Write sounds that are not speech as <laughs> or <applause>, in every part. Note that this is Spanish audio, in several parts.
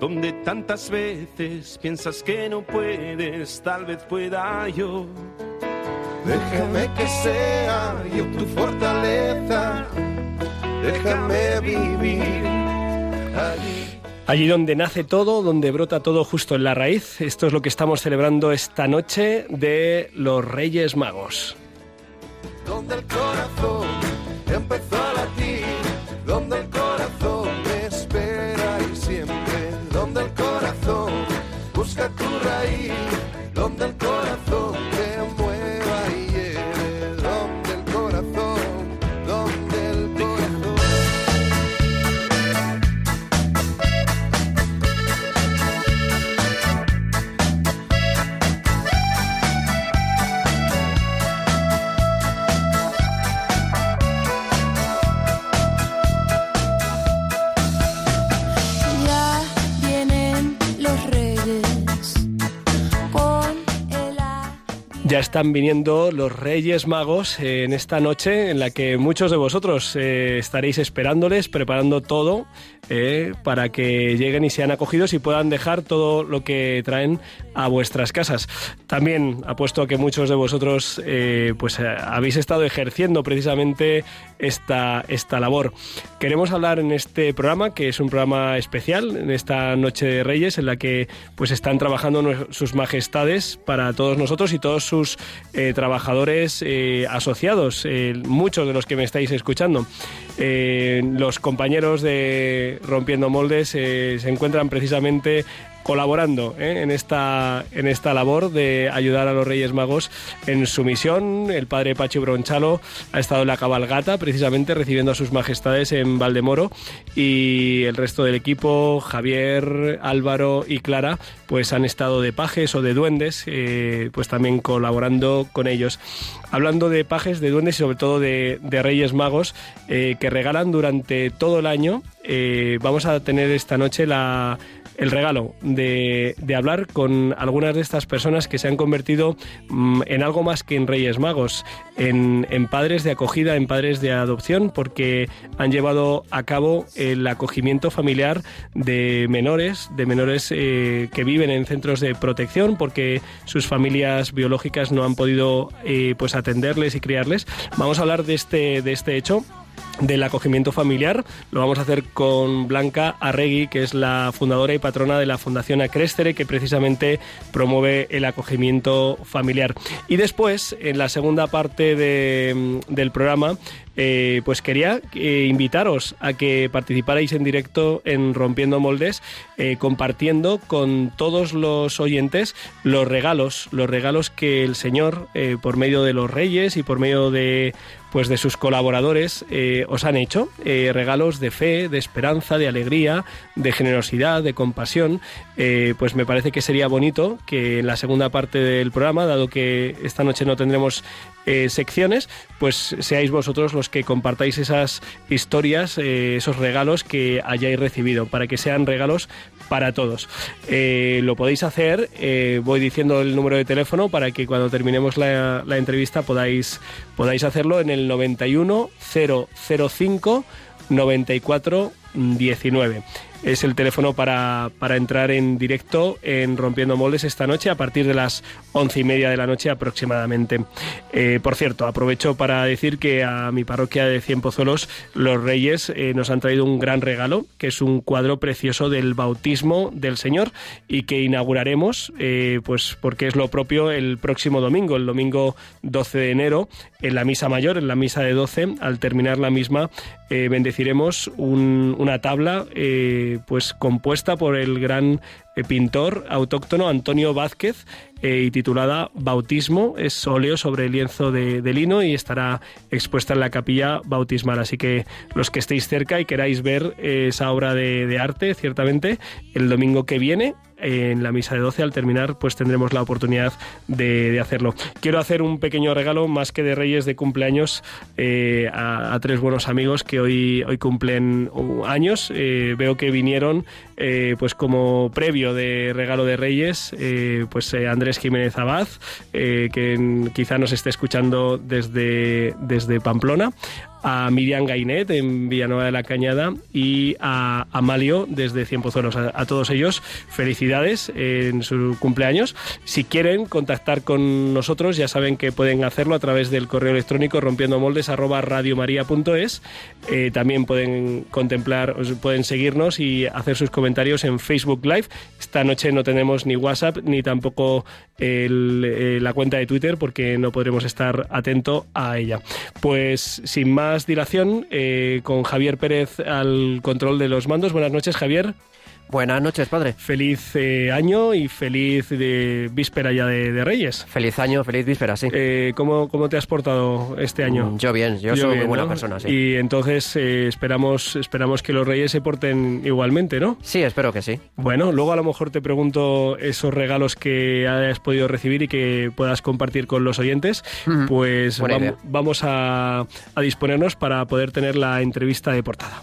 donde tantas veces piensas que no puedes, tal vez pueda yo. Déjame que sea yo tu fortaleza, déjame vivir allí. Allí donde nace todo, donde brota todo justo en la raíz. Esto es lo que estamos celebrando esta noche de los Reyes Magos. Donde el corazón empezó a latir, donde Ya están viniendo los Reyes Magos eh, en esta noche en la que muchos de vosotros eh, estaréis esperándoles, preparando todo eh, para que lleguen y sean acogidos y puedan dejar todo lo que traen a vuestras casas. También apuesto a que muchos de vosotros pues habéis estado ejerciendo precisamente esta, esta labor. Queremos hablar en este programa, que es un programa especial, en esta Noche de Reyes, en la que pues están trabajando sus majestades para todos nosotros y todos sus eh, trabajadores eh, asociados, eh, muchos de los que me estáis escuchando. Los compañeros de Rompiendo Moldes se encuentran precisamente colaborando ¿eh? en, esta, en esta labor de ayudar a los Reyes Magos en su misión. El padre Pachi Bronchalo ha estado en la cabalgata, precisamente recibiendo a sus majestades en Valdemoro y el resto del equipo, Javier, Álvaro y Clara, pues han estado de pajes o de duendes, eh, pues también colaborando con ellos. Hablando de pajes, de duendes y sobre todo de, de Reyes Magos eh, que regalan durante todo el año, vamos a tener esta noche la el regalo de, de hablar con algunas de estas personas que se han convertido mm, en algo más que en Reyes Magos, en, padres de acogida, en padres de adopción, porque han llevado a cabo el acogimiento familiar de menores, de menores eh, que viven en centros de protección, porque sus familias biológicas no han podido eh, pues atenderles y criarles. Vamos a hablar de este, de este hecho del acogimiento familiar. Lo vamos a hacer con Blanca Arregui, que es la fundadora y patrona de la Fundación Acrestere, que precisamente promueve el acogimiento familiar. Y después, en la segunda parte de- del programa, eh, pues quería eh, invitaros a que participarais en directo en Rompiendo Moldes, eh, compartiendo con todos los oyentes los regalos, los regalos que el Señor, por medio de los reyes y por medio de pues de sus colaboradores os han hecho regalos de fe, de esperanza, de alegría, de generosidad, de compasión. Pues me parece que sería bonito que en la segunda parte del programa, dado que esta noche no tendremos eh, secciones, pues seáis vosotros los que compartáis esas historias, eh, esos regalos que hayáis recibido, para que sean regalos para todos. Eh, lo podéis hacer, voy diciendo el número de teléfono para que cuando terminemos la, la entrevista podáis, podáis hacerlo en el 91 005 94 19. Es el teléfono para, para entrar en directo en Rompiendo Moldes esta noche a partir de las once y media de la noche aproximadamente. Eh, por cierto, aprovecho para decir que a mi parroquia de Cien Pozuelos los Reyes eh, nos han traído un gran regalo, que es un cuadro precioso del bautismo del Señor y que inauguraremos, eh, pues porque es lo propio el próximo domingo, el domingo 12 de enero, en la misa mayor, en la misa de 12, al terminar la misma, bendeciremos un- una tabla pues compuesta por el gran pintor autóctono Antonio Vázquez, eh, y titulada Bautismo. Es óleo sobre lienzo de, lino y estará expuesta en la capilla bautismal. Así que los que estéis cerca y queráis ver eh, esa obra de, arte, ciertamente, el domingo que viene en la misa de 12 al terminar pues tendremos la oportunidad de, hacerlo. Quiero hacer un pequeño regalo más que de Reyes de cumpleaños eh, a, tres buenos amigos que hoy, hoy cumplen uh, años. Eh, veo que vinieron eh, pues como previo de regalo de Reyes eh, pues eh, Andrés Jiménez Abad eh, que quizá nos esté escuchando desde, desde Pamplona a Miriam Gainet en Villanueva de la Cañada y a Amalio desde Cienpozuelos. A, a todos ellos, felicidades en su cumpleaños. Si quieren contactar con nosotros, ya saben que pueden hacerlo a través del correo electrónico rompiendo moldes arroba radiomaria.es. Eh, también pueden contemplar, pueden seguirnos y hacer sus comentarios en Facebook Live. Esta noche no tenemos ni WhatsApp ni tampoco eh, la cuenta de Twitter porque no podremos estar atento a ella. Pues sin más dilación, eh, con Javier Pérez al control de los mandos. Buenas noches, Javier. Buenas noches, padre. Feliz eh, año y feliz de víspera ya de, de Reyes. Feliz año, feliz víspera, sí. Eh, ¿cómo, ¿Cómo te has portado este año? Mm, Yo bien, yo, Yo soy bien, muy buena ¿no? persona, sí. Y entonces eh, esperamos, esperamos que los Reyes se porten igualmente, ¿no? Sí, espero que sí. Bueno, luego a lo mejor te pregunto esos regalos que hayas podido recibir y que puedas compartir con los oyentes. Pues Buena vam- idea. vamos a, a disponernos para poder tener la entrevista de portada.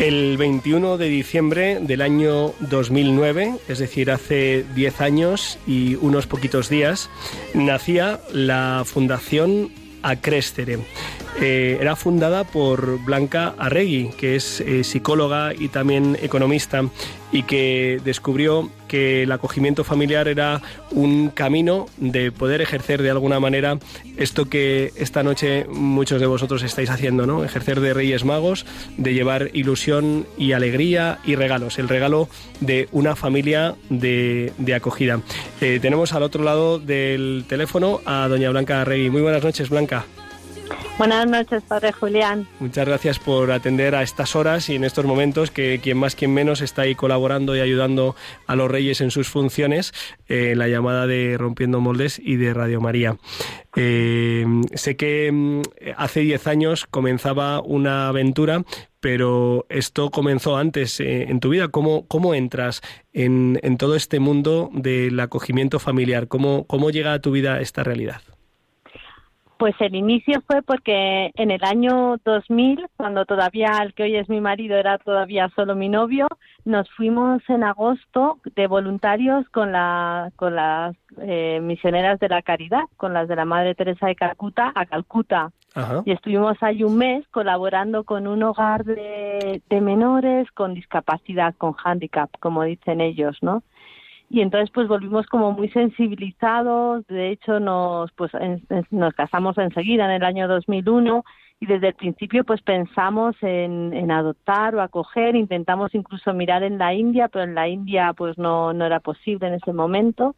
El 21 de diciembre del año 2009, es decir, hace 10 años y unos poquitos días, nacía la Fundación Acrescere. Eh, era fundada por Blanca Arregui, que es eh, psicóloga y también economista, y que descubrió que el acogimiento familiar era un camino de poder ejercer de alguna manera esto que esta noche muchos de vosotros estáis haciendo, ¿no? Ejercer de Reyes Magos, de llevar ilusión y alegría y regalos, el regalo de una familia de, acogida. Eh, tenemos al otro lado del teléfono a doña Blanca Arregui. Muy buenas noches, Blanca. Buenas noches, padre Julián. Muchas gracias por atender a estas horas y en estos momentos que quien más, quien menos está ahí colaborando y ayudando a los reyes en sus funciones, eh, la llamada de Rompiendo Moldes y de Radio María. Eh, sé que mm, hace 10 años comenzaba una aventura, pero esto comenzó antes eh, en tu vida. ¿Cómo, cómo entras en, en todo este mundo del acogimiento familiar? ¿Cómo, ¿Cómo llega a tu vida esta realidad? Pues el inicio fue porque en el año 2000, cuando todavía el que hoy es mi marido era todavía solo mi novio, nos fuimos en agosto de voluntarios con, la, con las eh, misioneras de la caridad, con las de la Madre Teresa de Calcuta, a Calcuta. Ajá. Y estuvimos ahí un mes colaborando con un hogar de, de menores con discapacidad, con handicap, como dicen ellos, ¿no? Y entonces pues volvimos como muy sensibilizados. De hecho nos pues en- nos casamos enseguida en el año 2001 y desde el principio pues pensamos en, en adoptar o acoger. Intentamos incluso mirar en la India pero en la India pues no no era posible en ese momento.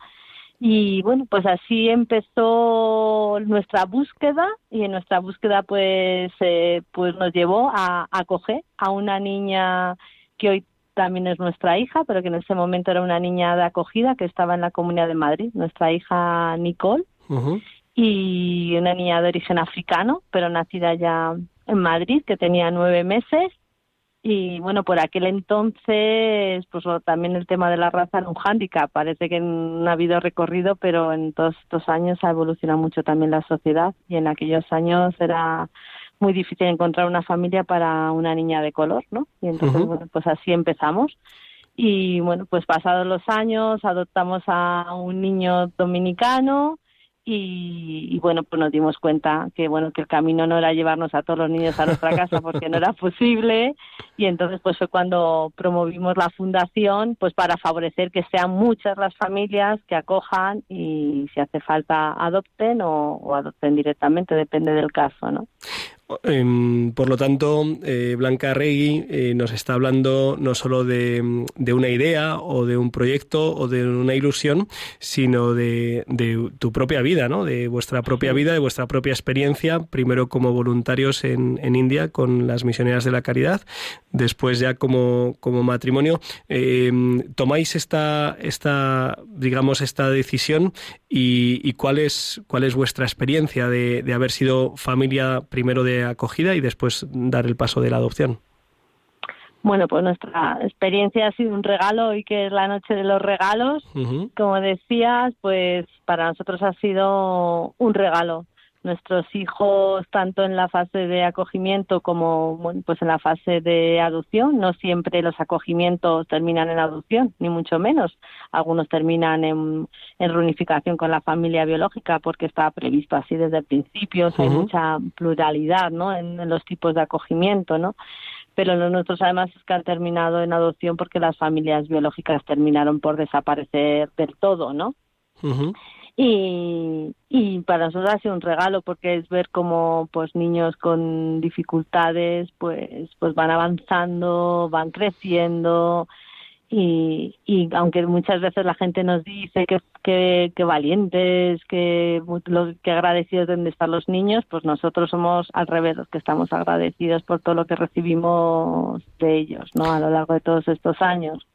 Y bueno pues así empezó nuestra búsqueda y en nuestra búsqueda pues eh, pues nos llevó a acoger a una niña que hoy también es nuestra hija, pero que en ese momento era una niña de acogida que estaba en la Comunidad de Madrid, nuestra hija Nicole, y una niña de origen africano, pero nacida ya en Madrid, que tenía nueve meses. y bueno, por aquel entonces, pues también el tema de la raza era un hándicap. Parece que no ha habido recorrido, pero en todos estos años ha evolucionado mucho también la sociedad y en aquellos años era muy difícil encontrar una familia para una niña de color, ¿no? Y entonces, bueno, pues así empezamos. Y bueno, pues pasados los años adoptamos a un niño dominicano y, y, bueno, pues nos dimos cuenta que bueno que el camino no era llevarnos a todos los niños a nuestra casa porque no era <laughs> posible y entonces pues fue cuando promovimos la fundación pues para favorecer que sean muchas las familias que acojan y si hace falta adopten o, o adopten directamente depende del caso, ¿no? Em, por lo tanto, eh, Blanca Regui eh, nos está hablando no solo de, de una idea o de un proyecto o de una ilusión, sino de, de tu propia vida, ¿no? De vuestra propia vida, de vuestra propia experiencia, primero como voluntarios en, en India con las misioneras de la caridad, después ya como, como matrimonio. Em, ¿Tomáis esta, esta, digamos, esta decisión y, y cuál, es, cuál es vuestra experiencia de, de haber sido familia primero de acogida y después dar el paso de la adopción? Bueno, pues nuestra experiencia ha sido un regalo hoy que es la noche de los regalos. Como decías, pues para nosotros ha sido un regalo. Nuestros hijos, tanto en la fase de acogimiento como bueno, pues en la fase de adopción, no siempre los acogimientos terminan en adopción, ni mucho menos. Algunos terminan en, en reunificación con la familia biológica porque está previsto así desde el principio. Hay mucha pluralidad ¿no? en, en los tipos de acogimiento, ¿no? pero los nuestros además es que han terminado en adopción porque las familias biológicas terminaron por desaparecer del todo, ¿no? Y, y para nosotros ha sido un regalo porque es ver cómo pues niños con dificultades pues pues van avanzando, van creciendo y, y aunque muchas veces la gente nos dice que, que, valientes, que, lo- que agradecidos deben de estar los niños, pues nosotros somos al revés, los que estamos agradecidos por todo lo que recibimos de ellos, ¿no? A lo largo de todos estos años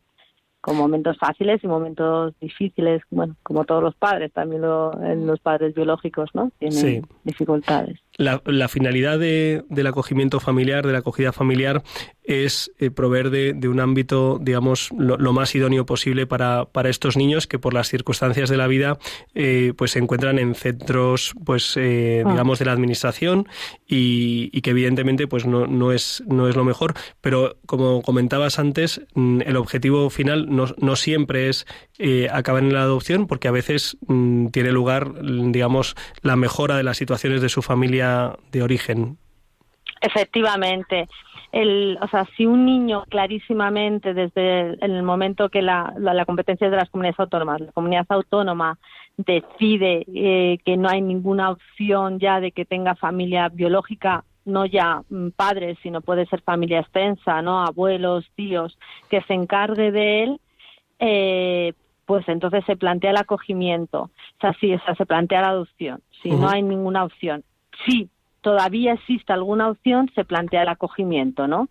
con momentos fáciles y momentos difíciles, bueno, como todos los padres, también lo- en los padres biológicos, ¿no? Tienen Sí. dificultades. La, la finalidad de- del acogimiento familiar, de la acogida familiar, es eh, proveer de, de un ámbito, digamos, lo, lo más idóneo posible para, para estos niños que por las circunstancias de la vida eh, pues se encuentran en centros, pues eh, Ah. digamos, de la administración y, y que evidentemente pues no, no, es, no es lo mejor. Pero como comentabas antes, mm, el objetivo final no, no siempre es eh, acabar en la adopción porque a veces mm, tiene lugar, mm, digamos, la mejora de las situaciones de su familia de origen. Efectivamente. El, o sea, si un niño clarísimamente desde el, el momento que la, la, la competencia es de las comunidades autónomas, la comunidad autónoma decide eh, que no hay ninguna opción ya de que tenga familia biológica, no ya mm, padres, sino puede ser familia extensa, ¿no? Abuelos, tíos, que se encargue de él, eh, pues entonces se plantea el acogimiento. O sea, sí, o sea, se plantea la adopción. Si no hay ninguna opción. Si todavía existe alguna opción, se plantea el acogimiento, ¿no?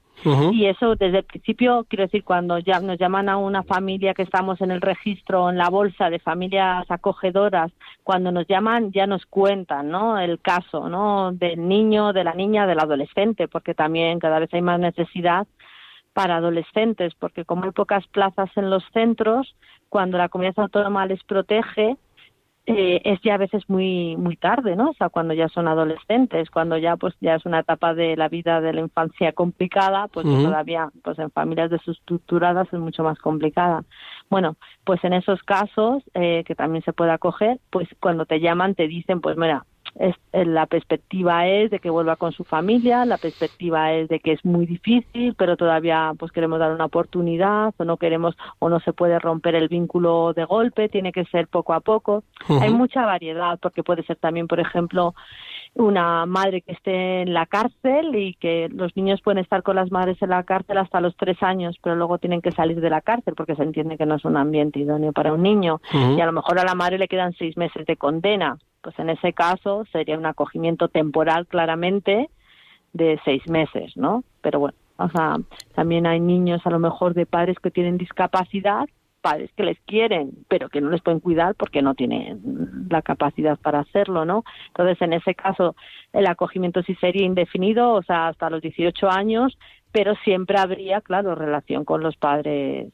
Y eso desde el principio, quiero decir, cuando ya nos llaman a una familia que estamos en el registro, en la bolsa de familias acogedoras, cuando nos llaman ya nos cuentan, ¿no? El caso, ¿no? Del niño, de la niña, del adolescente, porque también cada vez hay más necesidad para adolescentes, porque como hay pocas plazas en los centros, cuando la comunidad autónoma les protege, eh, es ya a veces muy muy tarde, ¿no? O sea, cuando ya son adolescentes, cuando ya pues ya es una etapa de la vida de la infancia complicada, pues todavía pues en familias desestructuradas es mucho más complicada. Bueno, pues en esos casos eh, que también se puede acoger, pues cuando te llaman te dicen, pues mira, es, eh, la perspectiva es de que vuelva con su familia, la perspectiva es de que es muy difícil, pero todavía pues queremos dar una oportunidad o no queremos o no se puede romper el vínculo de golpe, tiene que ser poco a poco. Hay mucha variedad porque puede ser también, por ejemplo, una madre que esté en la cárcel y que los niños pueden estar con las madres en la cárcel hasta los tres años, pero luego tienen que salir de la cárcel porque se entiende que no es un ambiente idóneo para un niño y a lo mejor a la madre le quedan seis meses de condena. Pues en ese caso sería un acogimiento temporal claramente de seis meses, ¿no? Pero bueno, o sea, también hay niños a lo mejor de padres que tienen discapacidad, padres que les quieren, pero que no les pueden cuidar porque no tienen la capacidad para hacerlo, ¿no? Entonces, en ese caso, el acogimiento sí sería indefinido, o sea, hasta los 18 años, pero siempre habría, claro, relación con los padres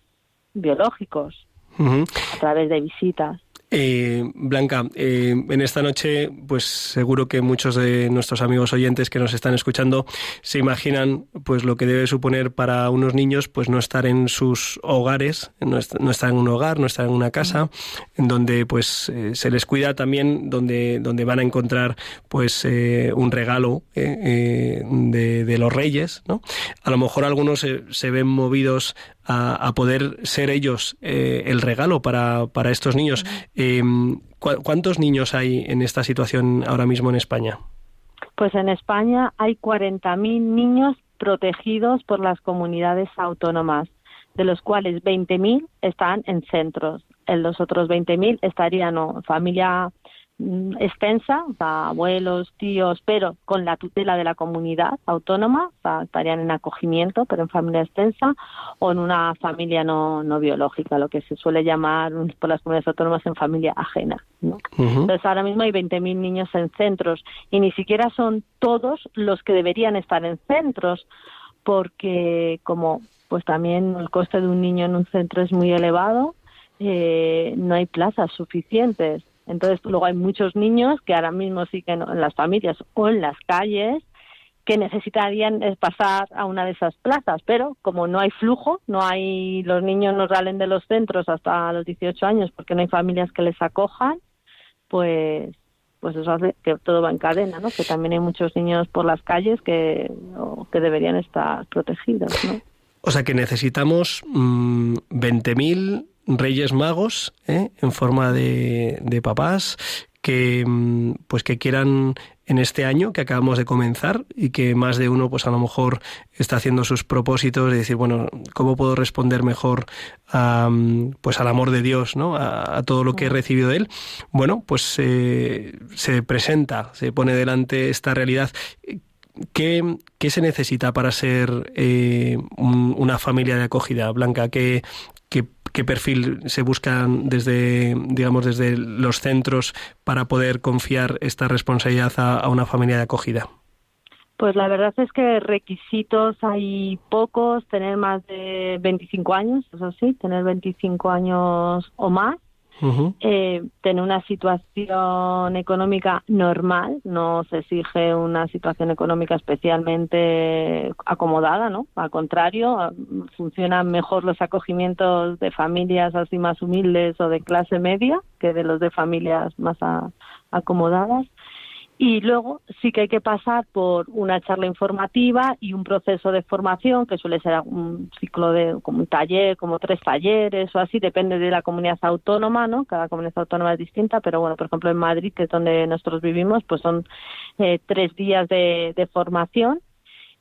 biológicos a través de visitas. Eh, Blanca, eh, en esta noche, pues seguro que muchos de nuestros amigos oyentes que nos están escuchando se imaginan, pues lo que debe suponer para unos niños, pues no estar en sus hogares, no, est- no estar en un hogar, no estar en una casa, en donde pues eh, se les cuida también, donde donde van a encontrar pues eh, un regalo de, los Reyes. A lo mejor algunos se, ven movidos a, poder ser ellos el regalo para, para estos niños. Eh, ¿cu- ¿Cuántos niños hay en esta situación ahora mismo en España? Pues en España hay 40.000 niños protegidos por las comunidades autónomas, de los cuales 20.000 están en centros. En los otros 20.000 estarían o familia extensa, o sea, abuelos, tíos, pero con la tutela de la comunidad autónoma, o sea, estarían en acogimiento, pero en familia extensa, o en una familia no, no biológica, lo que se suele llamar mm, por las comunidades autónomas en familia ajena. Entonces ahora mismo hay 20.000 niños en centros y ni siquiera son todos los que deberían estar en centros porque como pues también el coste de un niño en un centro es muy elevado, eh, no hay plazas suficientes. Entonces luego hay muchos niños que ahora mismo no- en las familias o en las calles que necesitarían pasar a una de esas plazas, pero como no hay flujo, no hay los niños no salen de los centros hasta los 18 años porque no hay familias que les acojan, pues pues eso hace que todo va en cadena, ¿no? Que también hay muchos niños por las calles que que deberían estar protegidos, ¿no? O sea que necesitamos mm, 20.000 Reyes Magos ¿eh? en forma de, de papás que mm, pues que quieran en este año que acabamos de comenzar y que más de uno pues a lo mejor está haciendo sus propósitos de decir bueno cómo puedo responder mejor a, mm, pues al amor de Dios no a, a todo lo que he recibido de él bueno pues eh, se presenta se pone delante esta realidad ¿Qué, qué se necesita para ser eh, un- una familia de acogida, Blanca? ¿Qué, qué, perfil se busca desde, digamos, desde los centros para poder confiar esta responsabilidad a, a una familia de acogida? Pues la verdad es que requisitos hay pocos, tener más de 25 años, eso sí, tener 25 años o más, Ujú. eh, tener una situación económica normal, no se exige una situación económica especialmente acomodada, ¿no? Al contrario, funcionan mejor los acogimientos de familias así más humildes o de clase media que de los de familias más acomodadas. Y luego sí que hay que pasar por una charla informativa y un proceso de formación que suele ser un ciclo de como un taller, como tres talleres o así, depende de la comunidad autónoma, ¿no? Cada comunidad autónoma es distinta, pero bueno, por ejemplo en Madrid, que es donde nosotros vivimos, pues son eh, tres días de, de formación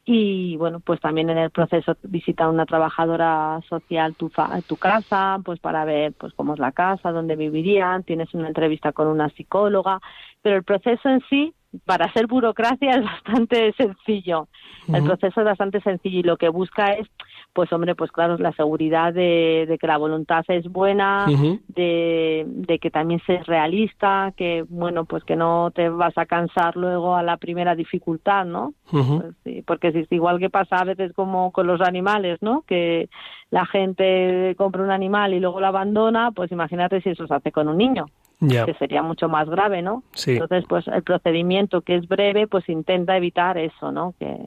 y bueno pues también en el proceso visita una trabajadora social tu, fa- tu casa pues para ver pues cómo es la casa dónde vivirían. Tienes una entrevista con una psicóloga. Pero el proceso en sí para ser burocracia es <laughs> bastante sencillo el proceso es bastante sencillo y lo que busca es pues hombre pues claro la seguridad de, de que la voluntad es buena de, de que también seas realista, que bueno, pues que no te vas a cansar luego a la primera dificultad, ¿no? Ujú. Pues sí, porque si es igual que pasa a veces como con los animales, ¿no? Que la gente compra un animal y luego lo abandona, pues imagínate si eso se hace con un niño, Que sería mucho más grave, ¿no? sí. Entonces, pues el procedimiento que es breve, pues intenta evitar eso, ¿no? Que,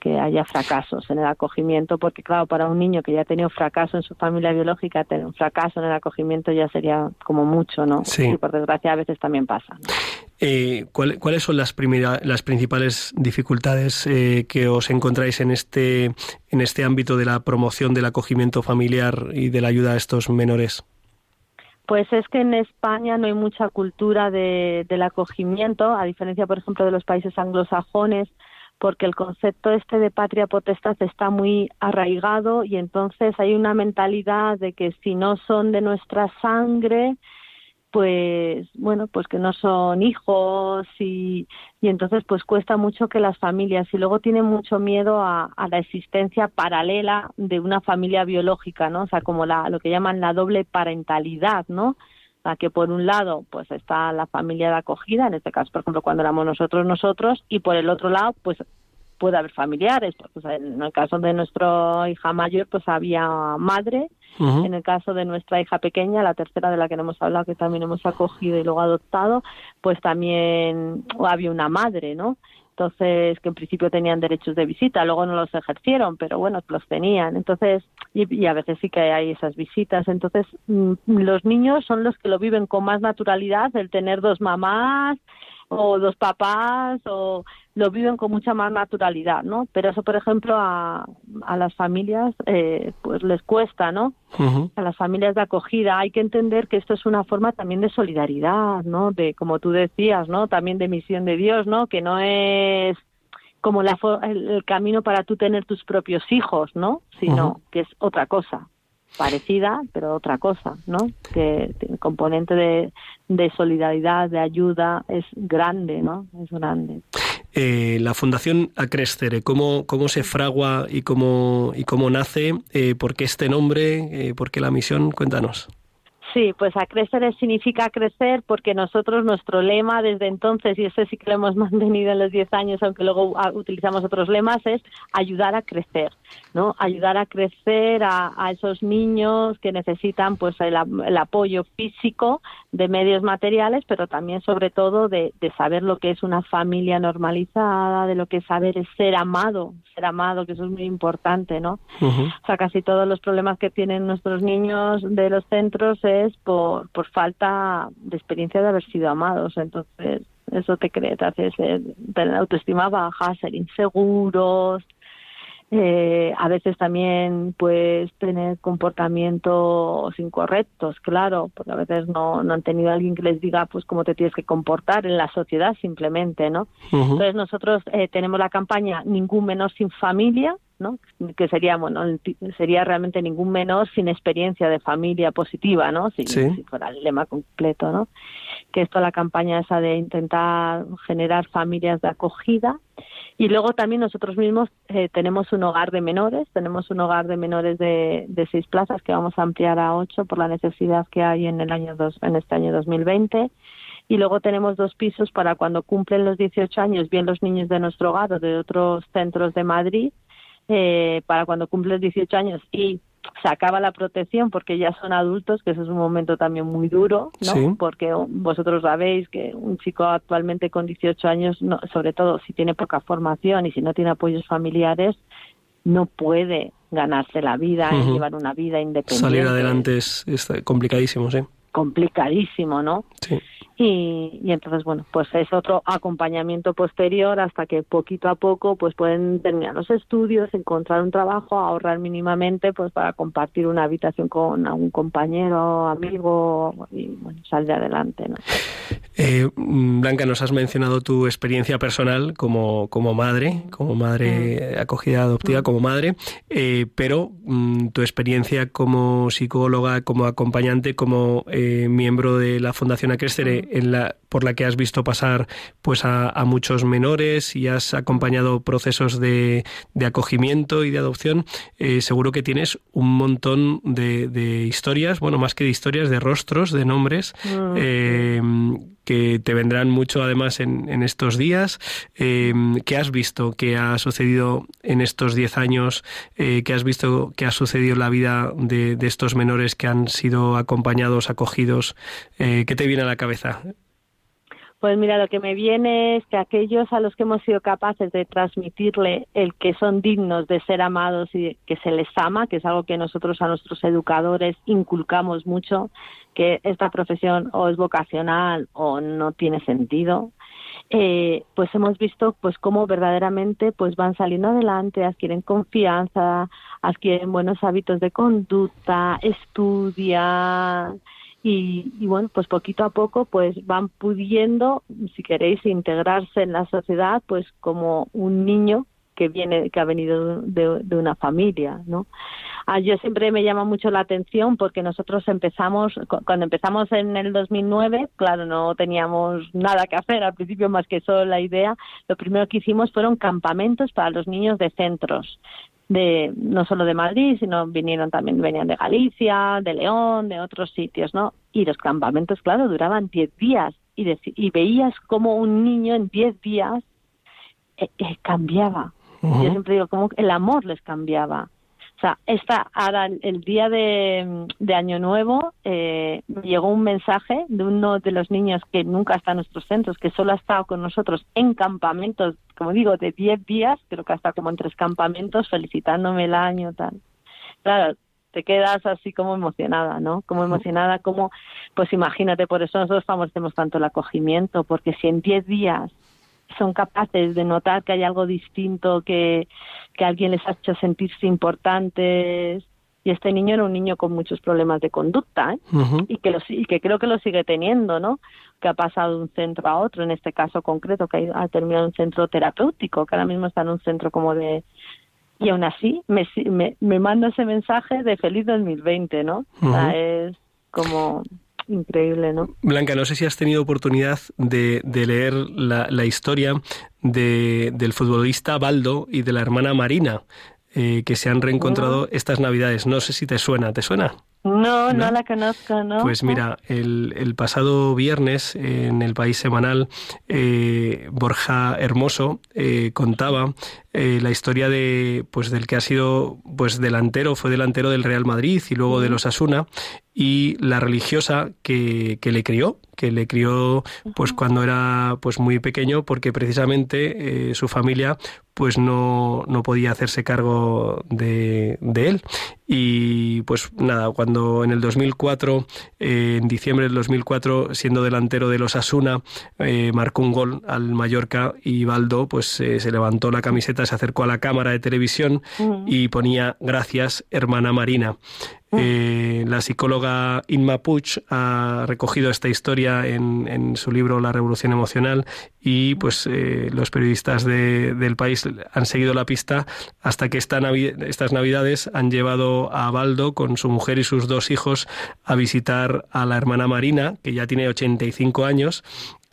que haya fracasos en el acogimiento, porque claro, para un niño que ya ha tenido fracaso en su familia biológica, tener un fracaso en el acogimiento ya sería como mucho, ¿no? Sí. Y por desgracia a veces también pasa. ¿no? Eh, ¿cuál- ¿Cuáles son las, primera- las principales dificultades eh, que os encontráis en este, en este ámbito de la promoción del acogimiento familiar y de la ayuda a estos menores? Pues es que en España no hay mucha cultura de, del acogimiento, a diferencia, por ejemplo, de los países anglosajones, porque el concepto este de patria potestad está muy arraigado y entonces hay una mentalidad de que si no son de nuestra sangre, pues bueno, pues que no son hijos y, y entonces pues cuesta mucho que las familias y luego tienen mucho miedo a, a la existencia paralela de una familia biológica, ¿no? O sea, como la, lo que llaman la doble parentalidad, ¿no? Sea, que por un lado pues está la familia de acogida, en este caso, por ejemplo, cuando éramos nosotros nosotros, y por el otro lado pues puede haber familiares. Pues en el caso de nuestra hija mayor, pues había madre. En el caso de nuestra hija pequeña, la tercera de la que no hemos hablado, que también hemos acogido y luego adoptado, pues también había una madre, ¿no? Entonces, que en principio tenían derechos de visita, luego no los ejercieron, pero bueno, los tenían. Entonces, y, y a veces sí que hay esas visitas. Entonces, mm, los niños son los que lo viven con más naturalidad, el tener dos mamás o dos papás, o lo viven con mucha más naturalidad, ¿no? Pero eso, por ejemplo, a, a las familias, eh, pues les cuesta, ¿no? A las familias de acogida. Hay que entender que esto es una forma también de solidaridad, ¿no? De, como tú decías, ¿no? También de misión de Dios, ¿no? Que no es como la, el, el camino para tú tener tus propios hijos, ¿no? Sino que es otra cosa, parecida, pero otra cosa, ¿no? Que el componente de, solidaridad, de ayuda, es grande, ¿no? Es grande. Eh, la Fundación Acrescere, ¿cómo, cómo se fragua y cómo, y cómo nace? Eh, ¿Por qué este nombre? Eh, ¿Por qué la misión? Cuéntanos. Sí, pues a crecer significa crecer porque nosotros nuestro lema desde entonces, y ese sí que lo hemos <laughs> mantenido en los 10 años, aunque luego utilizamos otros lemas, es ayudar a crecer, ¿no? Ayudar a crecer a, a esos niños que necesitan pues el, el apoyo físico de medios materiales, pero también sobre todo de, de saber lo que es una familia normalizada, de lo que es saber es ser amado, ser amado, que eso es muy importante, ¿no? O sea, casi todos los problemas que tienen nuestros niños de los centros es por, por falta de experiencia de haber sido amados. Entonces, eso te crea, te hace ser, tener autoestima baja, ser inseguros, eh, a veces también pues tener comportamientos incorrectos, claro, porque a veces no, no han tenido alguien que les diga pues cómo te tienes que comportar en la sociedad simplemente, ¿no? Entonces nosotros eh, tenemos la campaña Ningún menor sin familia, ¿no? Que sería, bueno, sería realmente ningún menor sin experiencia de familia positiva, ¿no? Si, Sí. si fuera el lema completo, ¿no? Que esto la campaña esa de intentar generar familias de acogida. Y luego también nosotros mismos eh, tenemos un hogar de menores, tenemos un hogar de menores de, de seis plazas que vamos a ampliar a ocho por la necesidad que hay en el año dos, en este año 2020 y luego tenemos dos pisos para cuando cumplen los 18 años, bien los niños de nuestro hogar o de otros centros de Madrid, eh, para cuando cumplen 18 años y se acaba la protección porque ya son adultos, que eso es un momento también muy duro, ¿no? Sí. Porque vosotros sabéis que un chico actualmente con 18 años, no, sobre todo si tiene poca formación y si no tiene apoyos familiares, no puede ganarse la vida y llevar una vida independiente. Salir adelante es, es complicadísimo, sí. Complicadísimo, ¿no? sí. Y, y entonces, bueno, pues es otro acompañamiento posterior hasta que poquito a poco pues pueden terminar los estudios, encontrar un trabajo, ahorrar mínimamente pues para compartir una habitación con algún compañero, amigo y bueno, salir adelante, ¿no? Eh, mm, Blanca, nos has mencionado tu experiencia personal como, como madre, como madre acogida adoptiva, como madre, eh, pero mm, tu experiencia como psicóloga, como acompañante, como eh, miembro de la Fundación Acrescere, en la, por la que has visto pasar pues a, a muchos menores y has acompañado procesos de, de acogimiento y de adopción, eh, seguro que tienes un montón de, de historias, bueno, más que de historias, de rostros, de nombres, Mm. eh, que te vendrán mucho además en, estos días. Eh, ¿Qué has visto que ha sucedido en estos 10 años? Eh, ¿Qué has visto que ha sucedido en la vida de, de estos menores que han sido acompañados, acogidos? Eh, ¿Qué te viene a la cabeza? Pues mira, lo que me viene es que aquellos a los que hemos sido capaces de transmitirle el que son dignos de ser amados y que se les ama, que es algo que nosotros a nuestros educadores inculcamos mucho, que esta profesión o es vocacional o no tiene sentido, eh, pues hemos visto pues cómo verdaderamente pues van saliendo adelante, adquieren confianza, adquieren buenos hábitos de conducta, estudian y, y, bueno pues poquito a poco pues van pudiendo si queréis integrarse en la sociedad pues como un niño que viene que ha venido de, una familia no ah, yo siempre me llama mucho la atención porque nosotros empezamos cuando empezamos en el 2009 claro no teníamos nada que hacer al principio más que solo la idea lo primero que hicimos fueron campamentos para los niños de centros de no solo de Madrid, sino vinieron también venían de Galicia, de León, de otros sitios, ¿no? Y los campamentos, claro, duraban 10 días y, y veías como un niño en 10 días eh, eh, cambiaba, Yo siempre digo, como el amor les cambiaba. O sea, esta, ahora el día de, de Año Nuevo eh, llegó un mensaje de uno de los niños que nunca está en nuestros centros, que solo ha estado con nosotros en campamentos, como digo, de 10 días, creo que hasta como en tres campamentos, felicitándome el año, tal. Claro, te quedas así como emocionada, ¿no? Como emocionada, como, pues imagínate, por eso nosotros favorecemos tanto el acogimiento, porque si en 10 días son capaces de notar que hay algo distinto, que, que alguien les ha hecho sentirse importantes. Y este niño era un niño con muchos problemas de conducta, ¿eh? y, que lo, y que creo que lo sigue teniendo, ¿no? Que ha pasado de un centro a otro, en este caso concreto, que ha terminado en un centro terapéutico, que ahora mismo está en un centro como de... Y aún así me, me, me manda ese mensaje de feliz 2020, ¿no? o sea, es como increíble, ¿no? Blanca, no sé si has tenido oportunidad de, de leer la, la historia de, del futbolista Baldo y de la hermana Marina, eh, que se han reencontrado estas Navidades. No sé si te suena, ¿te suena? No, no, la conozco, ¿no? Pues mira, el, el pasado viernes en el País Semanal, eh, Borja Hermoso eh, contaba eh, la historia de pues del que ha sido pues delantero, fue delantero del Real Madrid y luego de los Asuna y la religiosa que, que le crió, que le crió pues cuando era pues muy pequeño porque precisamente eh, su familia pues no, no podía hacerse cargo de, de él y pues nada, cuando en el 2004, eh, en diciembre del 2004, siendo delantero de los Asuna, eh, marcó un gol al Mallorca y Baldo pues eh, se levantó la camiseta, se acercó a la cámara de televisión y ponía gracias hermana Marina. Eh, la psicóloga Inma Puig ha recogido esta historia en, en su libro La Revolución Emocional y pues eh, los periodistas de, del país han seguido la pista hasta que esta Navi estas navidades han llevado a Baldo con su mujer y sus dos hijos a visitar a la hermana Marina, que ya tiene 85 años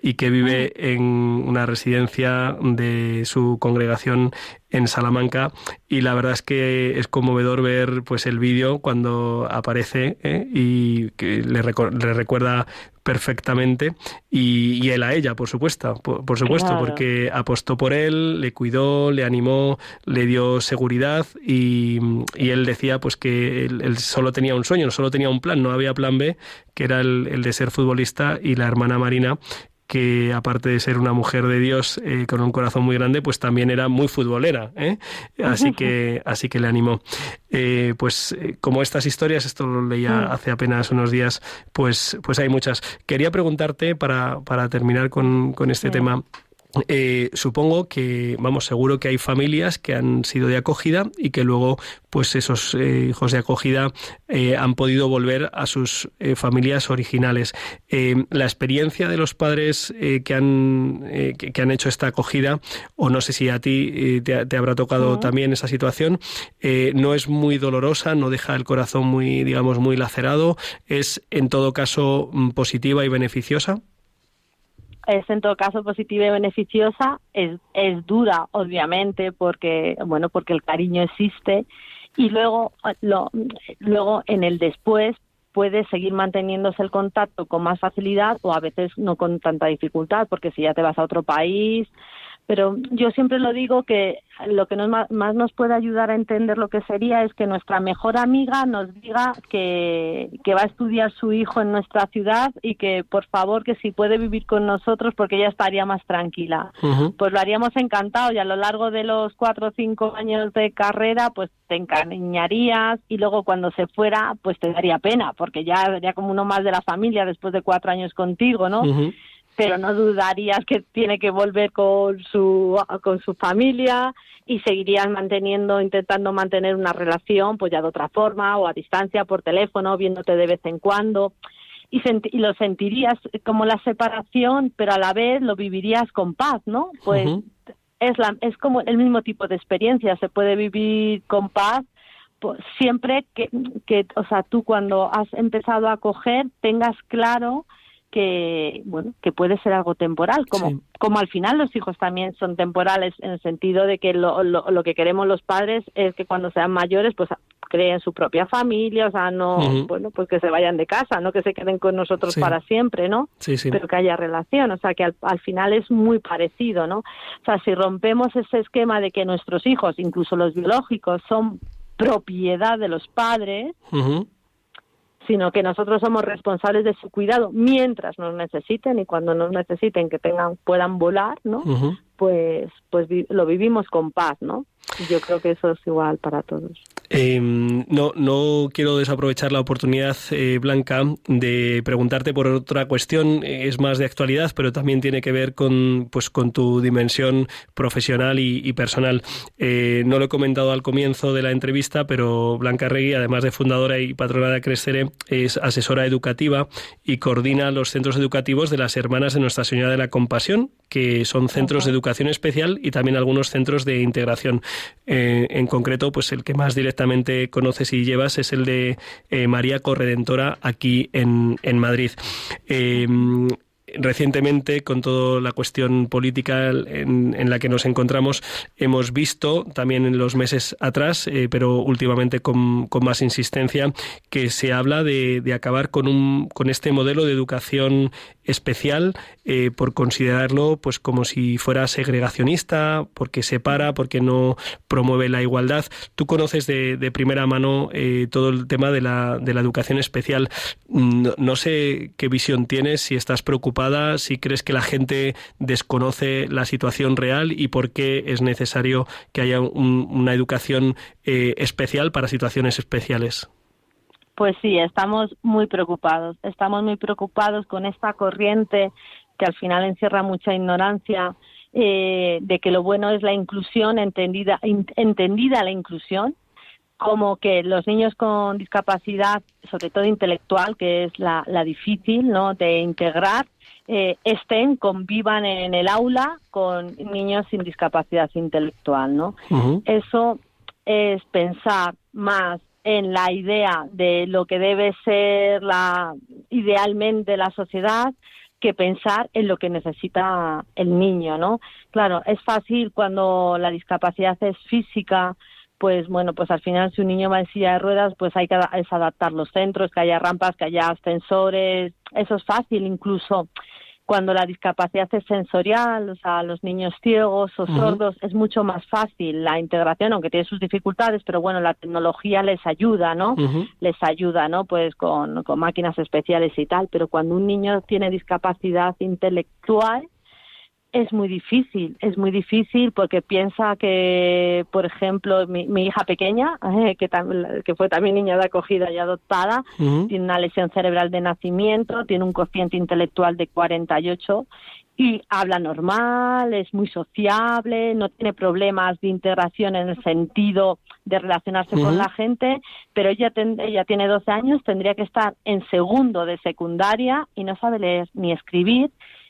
y que vive en una residencia de su congregación en Salamanca y la verdad es que es conmovedor ver pues el vídeo cuando aparece ¿eh? y que le, le, recuerda perfectamente y, y, él a ella por supuesto por, por supuesto claro. porque apostó por él le cuidó le animó le dio seguridad y, y él decía pues que él, él, solo tenía un sueño solo tenía un plan no había plan B que era el, el de ser futbolista y la hermana Marina que aparte de ser una mujer de Dios eh, con un corazón muy grande, pues también era muy futbolera, ¿eh? así que <laughs> así que le animó. Eh, pues como estas historias, esto lo leía hace apenas unos días, pues pues hay muchas. Quería preguntarte para para terminar con, con este sí. tema. Eh, supongo que, vamos, seguro que hay familias que han sido de acogida y que luego, pues esos eh, hijos de acogida eh, han podido volver a sus eh, familias originales. La experiencia de los padres que, han, que, que, han hecho esta acogida, o no sé si a ti te, te, habrá tocado también esa situación, no es muy dolorosa, no deja el corazón muy, digamos, muy lacerado, es en todo caso mm, positiva y beneficiosa es en todo caso positiva y beneficiosa, es, es dura, obviamente, porque, bueno, porque el cariño existe, y luego, lo, luego en el después puede seguir manteniéndose el contacto con más facilidad o a veces no con tanta dificultad, porque si ya te vas a otro país, pero yo siempre lo digo que lo que nos, más nos puede ayudar a entender lo que sería es que nuestra mejor amiga nos diga que, que va a estudiar su hijo en nuestra ciudad y que por favor que si puede vivir con nosotros porque ella estaría más tranquila. Uh -huh. Pues lo haríamos encantado y a lo largo de los cuatro o cinco años de carrera pues te encariñarías y luego cuando se fuera pues te daría pena porque ya sería como uno más de la familia después de cuatro años contigo, ¿no? Uh -huh pero no dudarías que tiene que volver con su con su familia y seguirías manteniendo intentando mantener una relación pues ya de otra forma o a distancia por teléfono viéndote de vez en cuando. Y, y lo sentirías como la separación pero a la vez lo vivirías con paz no pues uh -huh. es la es como el mismo tipo de experiencia se puede vivir con paz pues, siempre que, que o sea tú cuando has empezado a coger tengas claro que bueno que puede ser algo temporal como sí. como al final los hijos también son temporales en el sentido de que lo, lo, lo, que queremos los padres es que cuando sean mayores pues creen su propia familia, o sea, no, bueno, pues que se vayan de casa, no que se queden con nosotros Sí. para siempre, ¿no? Sí, sí. Pero que haya relación, o sea, que al, al final es muy parecido, ¿no? O sea, si rompemos ese esquema de que nuestros hijos, incluso los biológicos, son propiedad de los padres, Ujú. Sino que nosotros somos responsables de su cuidado mientras nos necesiten y cuando nos necesiten que tengan puedan volar, ¿no? Pues pues vi- lo vivimos con paz, ¿no? Y yo creo que eso es igual para todos. Eh, no, no quiero desaprovechar la oportunidad, eh, Blanca, de preguntarte por otra cuestión. Es más de actualidad, pero también tiene que ver con, pues, con tu dimensión profesional y, y personal. Eh, no lo he comentado al comienzo de la entrevista, pero Blanca Regui, además de fundadora y patrona de Crescere, es asesora educativa y coordina los centros educativos de las Hermanas de Nuestra Señora de la Compasión, que son centros de educación especial y también algunos centros de integración. Eh, en concreto, pues el que más conoces y llevas es el de eh, María Corredentora aquí en, en Madrid. Eh, Recientemente, con toda la cuestión política en, en la que nos encontramos, hemos visto también en los meses atrás, eh, pero últimamente con, con, más insistencia, que se habla de, de acabar con, un, con este modelo de educación especial eh, por considerarlo pues como si fuera segregacionista, porque separa, porque no promueve la igualdad. Tú conoces de, de primera mano eh, todo el tema de la, de la educación especial. No, no, sé qué visión tienes, si estás si crees que la gente desconoce la situación real y por qué es necesario que haya un, una educación eh, especial para situaciones especiales. Pues sí, estamos muy preocupados. Estamos muy preocupados con esta corriente que al final encierra mucha ignorancia eh, de que lo bueno es la inclusión, entendida, entendida la inclusión, como que los niños con discapacidad, sobre todo intelectual, que es la, la difícil ¿no? de integrar, eh, estén, convivan en el aula con niños sin discapacidad intelectual. ¿no? Uh -huh. Eso es pensar más en la idea de lo que debe ser la idealmente la sociedad que pensar en lo que necesita el niño, ¿no? Claro, es fácil cuando la discapacidad es física, pues bueno, pues al final si un niño va en silla de ruedas, pues hay que es adaptar los centros, que haya rampas, que haya ascensores, eso es fácil, incluso cuando la discapacidad es sensorial, o sea, los niños ciegos o sordos, uh -huh. es mucho más fácil la integración, aunque tiene sus dificultades, pero bueno, la tecnología les ayuda, ¿no? Uh -huh. Les ayuda, ¿no? Pues con, con máquinas especiales y tal, pero cuando un niño tiene discapacidad intelectual, es muy difícil, es muy difícil porque piensa que, por ejemplo, mi, mi hija pequeña, eh, que, tam, que fue también niña de acogida y adoptada, Uh -huh. tiene una lesión cerebral de nacimiento, tiene un cociente intelectual de 48 y habla normal, es muy sociable, no tiene problemas de integración en el sentido de relacionarse Uh -huh. con la gente, pero ella, ten, ella tiene 12 años, tendría que estar en segundo de secundaria y no sabe leer ni escribir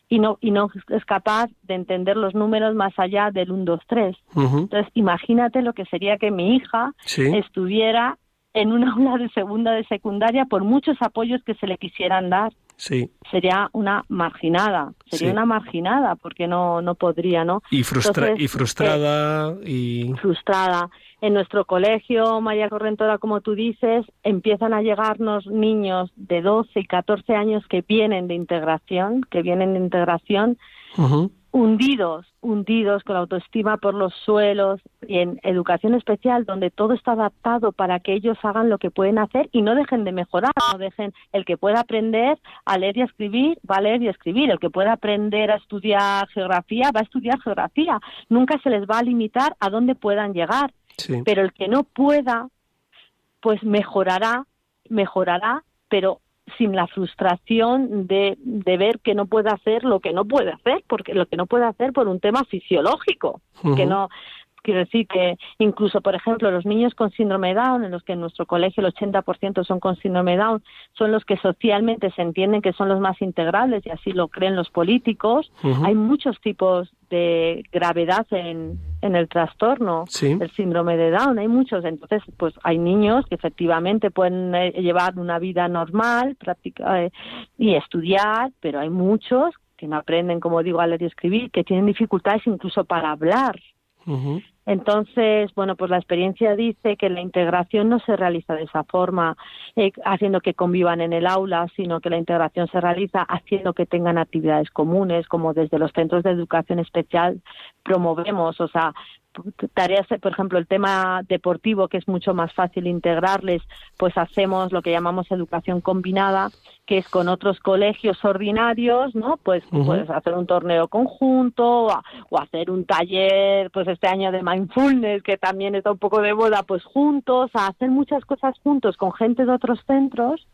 y no y no es capaz de entender los números más allá del 1 2 3. Uh -huh. Entonces, imagínate lo que sería que mi hija sí. estuviera en una <laughs> aula de segunda de secundaria por muchos apoyos que se le quisieran dar. Sí. Sería una marginada, sería Sí. una marginada porque no no podría, ¿no? Y, frustra Entonces, y frustrada y frustrada. En nuestro colegio, María Correntora, como tú dices, empiezan a llegarnos niños de 12 y 14 años que vienen de integración, que vienen de integración, Uh -huh. Hundidos, hundidos con la autoestima por los suelos y en educación especial donde todo está adaptado para que ellos hagan lo que pueden hacer y no dejen de mejorar, no dejen el que pueda aprender a leer y a escribir, va a leer y a escribir, el que pueda aprender a estudiar geografía, va a estudiar geografía, nunca se les va a limitar a dónde puedan llegar, Sí. pero el que no pueda, pues mejorará, mejorará, pero sin la frustración de, de ver que no puede hacer lo que no puede hacer, porque lo que no puede hacer por un tema fisiológico, Uh que no quiero decir que incluso por ejemplo los niños con síndrome Down en los que en nuestro colegio el 80% son con síndrome Down son los que socialmente se entienden que son los más integrales y así lo creen los políticos Uh -huh. hay muchos tipos de gravedad en, en el trastorno Sí. del síndrome de Down, hay muchos, entonces pues hay niños que efectivamente pueden eh, llevar una vida normal practica, eh, y estudiar, pero hay muchos que no aprenden, como digo, a leer y escribir, que tienen dificultades incluso para hablar. Uh -huh. Entonces, bueno, pues la experiencia dice que la integración no se realiza de esa forma, eh, haciendo que convivan en el aula, sino que la integración se realiza haciendo que tengan actividades comunes, como desde los centros de educación especial promovemos, o sea, tareas, por ejemplo, el tema deportivo, que es mucho más fácil integrarles, pues hacemos lo que llamamos educación combinada, que es con otros colegios ordinarios, ¿no? Pues, pues hacer un torneo conjunto o, o, hacer un taller, pues este año de mindfulness, que también está un poco de moda, pues juntos, a hacer muchas cosas juntos con gente de otros centros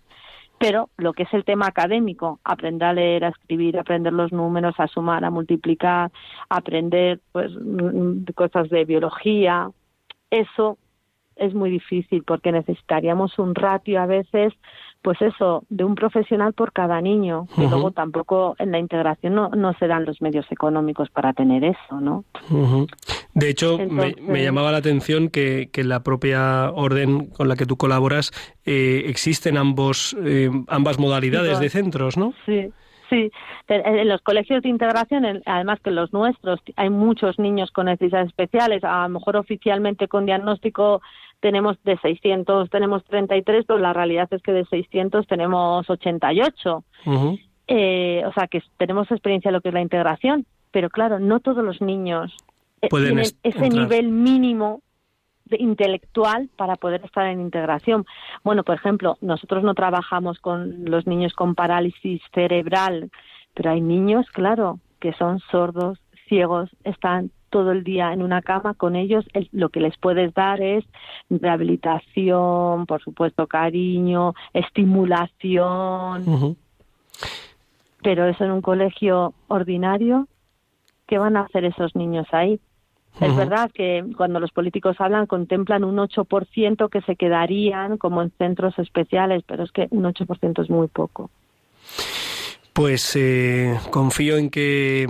pero lo que es el tema académico, aprender a leer, a escribir, aprender los números, a sumar, a multiplicar, aprender pues mm, cosas de biología, eso es muy difícil porque necesitaríamos un ratio a veces pues eso, de un profesional por cada niño. Y luego tampoco en la integración no, no se dan los medios económicos para tener eso, ¿no? De hecho, me, llamaba la atención que, que la propia orden con la que tú colaboras eh, existen ambos, eh, ambas modalidades de centros, ¿no? Sí. Sí, en los colegios de integración, además que los nuestros, hay muchos niños con necesidades especiales, a lo mejor oficialmente con diagnóstico tenemos de 600, tenemos 33, pero la realidad es que de 600 tenemos 88. eh, o sea, que tenemos experiencia en lo que es la integración, pero claro, no todos los niños eh, Pueden tienen ese nivel mínimo de intelectual para poder estar en integración. Bueno, por ejemplo, nosotros no trabajamos con los niños con parálisis cerebral, pero hay niños, claro, que son sordos, ciegos, están todo el día en una cama con ellos, lo que les puedes dar es rehabilitación, por supuesto cariño, estimulación. Pero eso en un colegio ordinario, ¿qué van a hacer esos niños ahí? Es verdad que cuando los políticos hablan contemplan un 8% que se quedarían como en centros especiales, pero es que un 8% es muy poco. Pues eh, confío en que,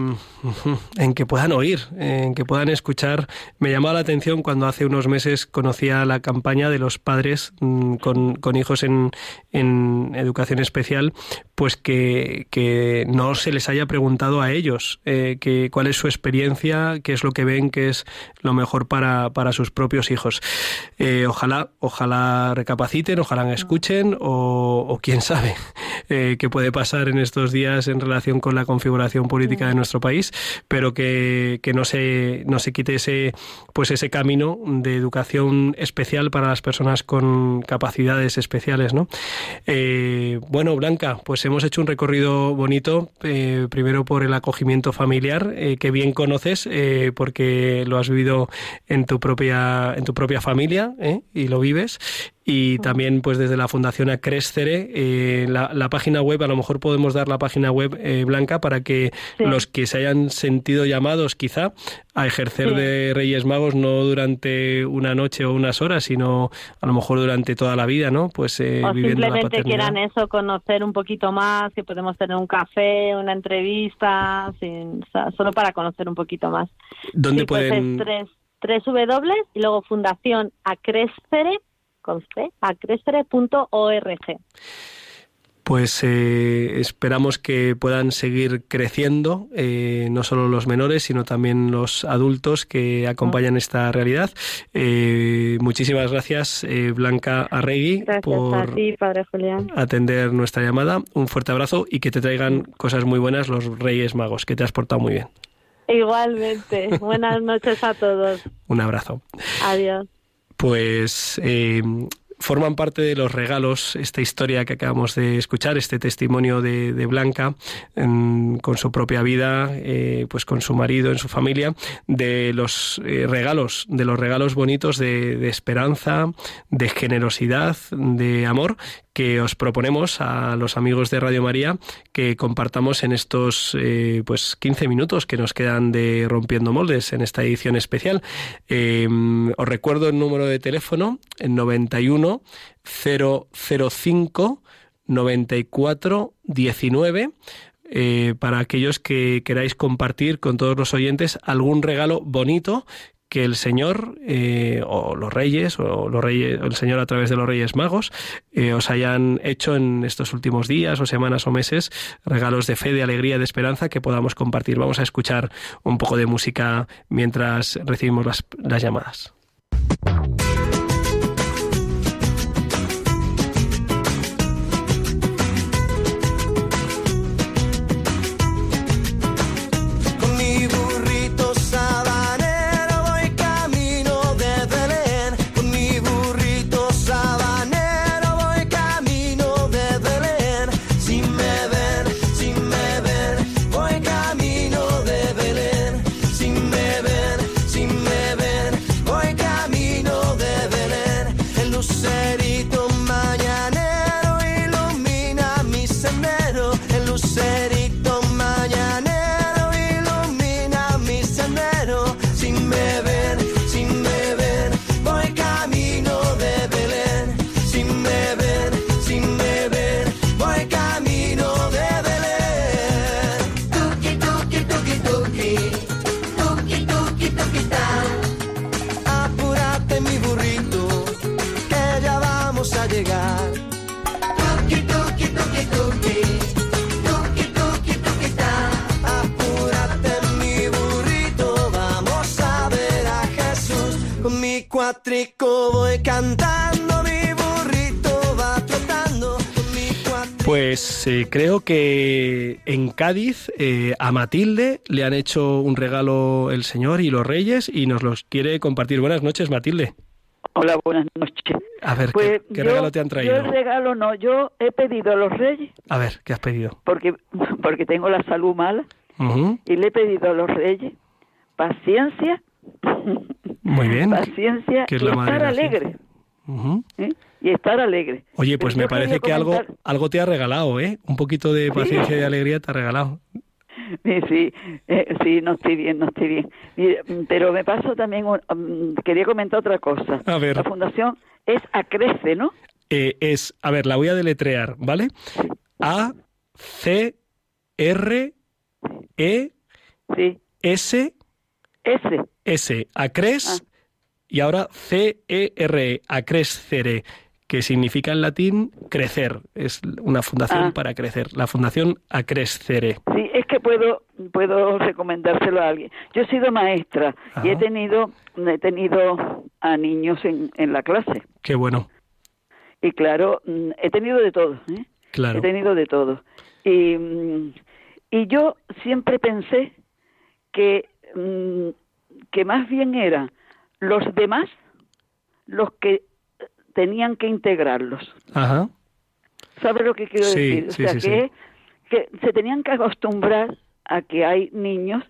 <laughs> en que puedan oír, en que puedan escuchar. Me llamó la atención cuando hace unos meses conocía la campaña de los padres mm, con, con, hijos en, en, educación especial, pues que, que, no se les haya preguntado a ellos eh, que, cuál es su experiencia, qué es lo que ven que es lo mejor para, para sus propios hijos. Eh, ojalá, ojalá recapaciten, ojalá escuchen o, o quién sabe <laughs> eh, qué puede pasar en estos días en relación con la configuración política de nuestro país, pero que, que no se no se quite ese pues ese camino de educación especial para las personas con capacidades especiales, ¿no? Eh, bueno, Blanca, pues hemos hecho un recorrido bonito, eh, primero por el acogimiento familiar eh, que bien conoces porque lo has vivido en tu propia en tu propia familia y lo vives y también pues desde la Fundación Acrescere, eh, la, la, página web, a lo mejor podemos dar la página web eh, blanca para que sí. los que se hayan sentido llamados quizá a ejercer sí. de Reyes Magos no durante una noche o unas horas, sino a lo mejor durante toda la vida, ¿no? Pues eh, o viviendo simplemente la quieran eso, conocer un poquito más, que podemos tener un café, una entrevista, sin, o sea, solo para conocer un poquito más. ¿Dónde sí, pueden...? Pues es tres, tres W y luego Fundación Acrescere con C, acrescere.org. Pues eh, esperamos que puedan seguir creciendo, eh, no solo los menores, sino también los adultos que acompañan esta realidad. Eh, muchísimas gracias, Blanca Arregui, gracias por a ti, Padre Julián. atender nuestra llamada. Un fuerte abrazo y que te traigan cosas muy buenas los Reyes Magos, que te has portado muy bien. Igualmente. Buenas noches a todos. Un abrazo. Adiós pues eh, forman parte de los regalos esta historia que acabamos de escuchar, este testimonio de, Blanca con su propia vida, eh, pues con su marido, en su familia, de los eh, regalos, de los regalos bonitos de, esperanza, de generosidad, de amor que os proponemos a los amigos de Radio María que compartamos en estos eh, pues 15 minutos que nos quedan de Rompiendo Moldes en esta edición especial. Eh, os recuerdo el número de teléfono, el 91 005 94 19 eh, para aquellos que queráis compartir con todos los oyentes algún regalo bonito que el Señor eh, o los reyes o los reyes el Señor a través de los Reyes Magos eh, os hayan hecho en estos últimos días o semanas o meses regalos de fe, de alegría, de esperanza que podamos compartir. Vamos a escuchar un poco de música mientras recibimos las, las llamadas. Cuatrico voy cantando, mi burrito va trotando. Con mi cuatrico Pues eh, creo que en Cádiz eh, a Matilde le han hecho un regalo el Señor y los Reyes y nos los quiere compartir. Buenas noches, Matilde. Hola, buenas noches. A ver, Pues ¿qué, qué yo- regalo te han Yo traído? el regalo no, yo he pedido a los reyes A ver, ¿qué has pedido? porque porque tengo la salud mala Ujú, y le he pedido a los reyes paciencia, Muy bien. paciencia que es y la madre estar alegre. Ujú. ¿eh? Y estar alegre. Oye, pues Pero me parece que algo, comentar- algo te ha regalado, ¿eh? Un poquito de paciencia y alegría te ha regalado. Sí, sí, eh, sí, no estoy bien, no estoy bien. Pero me pasó también, un- mm, quería comentar otra cosa. A ver. La fundación es Acrece, ¿no? Eh, es, a ver, la voy a deletrear, ¿vale? A, C, R, E, Sí, S, ese. S, acres, Ah. y ahora C-E-R-E, acrescere, que significa en latín crecer. Es una fundación Ah. para crecer. La fundación acrescere. Sí, es que puedo puedo recomendárselo a alguien. Yo he sido maestra y he tenido he tenido a niños en, en la clase Qué bueno, y claro mm, he tenido de todo, ¿eh? claro. he tenido de todo y mm, y yo siempre pensé que mm, que más bien eran los demás los que tenían que integrarlos. Ajá. ¿Sabes lo que quiero Sí, decir? O sí, sea, sí, que, sí. que se tenían que acostumbrar a que hay niños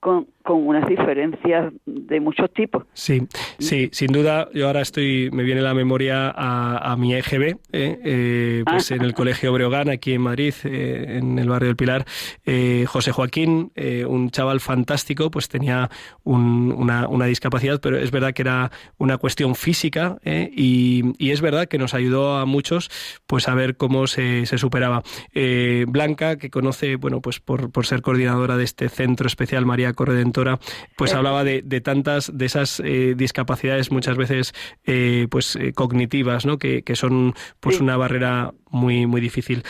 con, con unas diferencias de muchos tipos. Sí, sí, sin duda. Yo ahora estoy, me viene la memoria a, a mi EGB, ¿eh? Eh, pues Ah. en el Colegio Breogán, aquí en Madrid, eh, en el barrio del Pilar. Eh, José Joaquín, eh, un chaval fantástico, pues tenía un- una, una discapacidad, pero es verdad que era una cuestión física ¿eh? y, y es verdad que nos ayudó a muchos pues a ver cómo se, se superaba. Blanca, que conoce, bueno, pues por, por ser coordinadora de este centro especial María Pues hablaba de, de tantas de esas eh, discapacidades muchas veces eh, pues eh, cognitivas, ¿no? Que, que son pues Sí. una barrera muy muy difícil.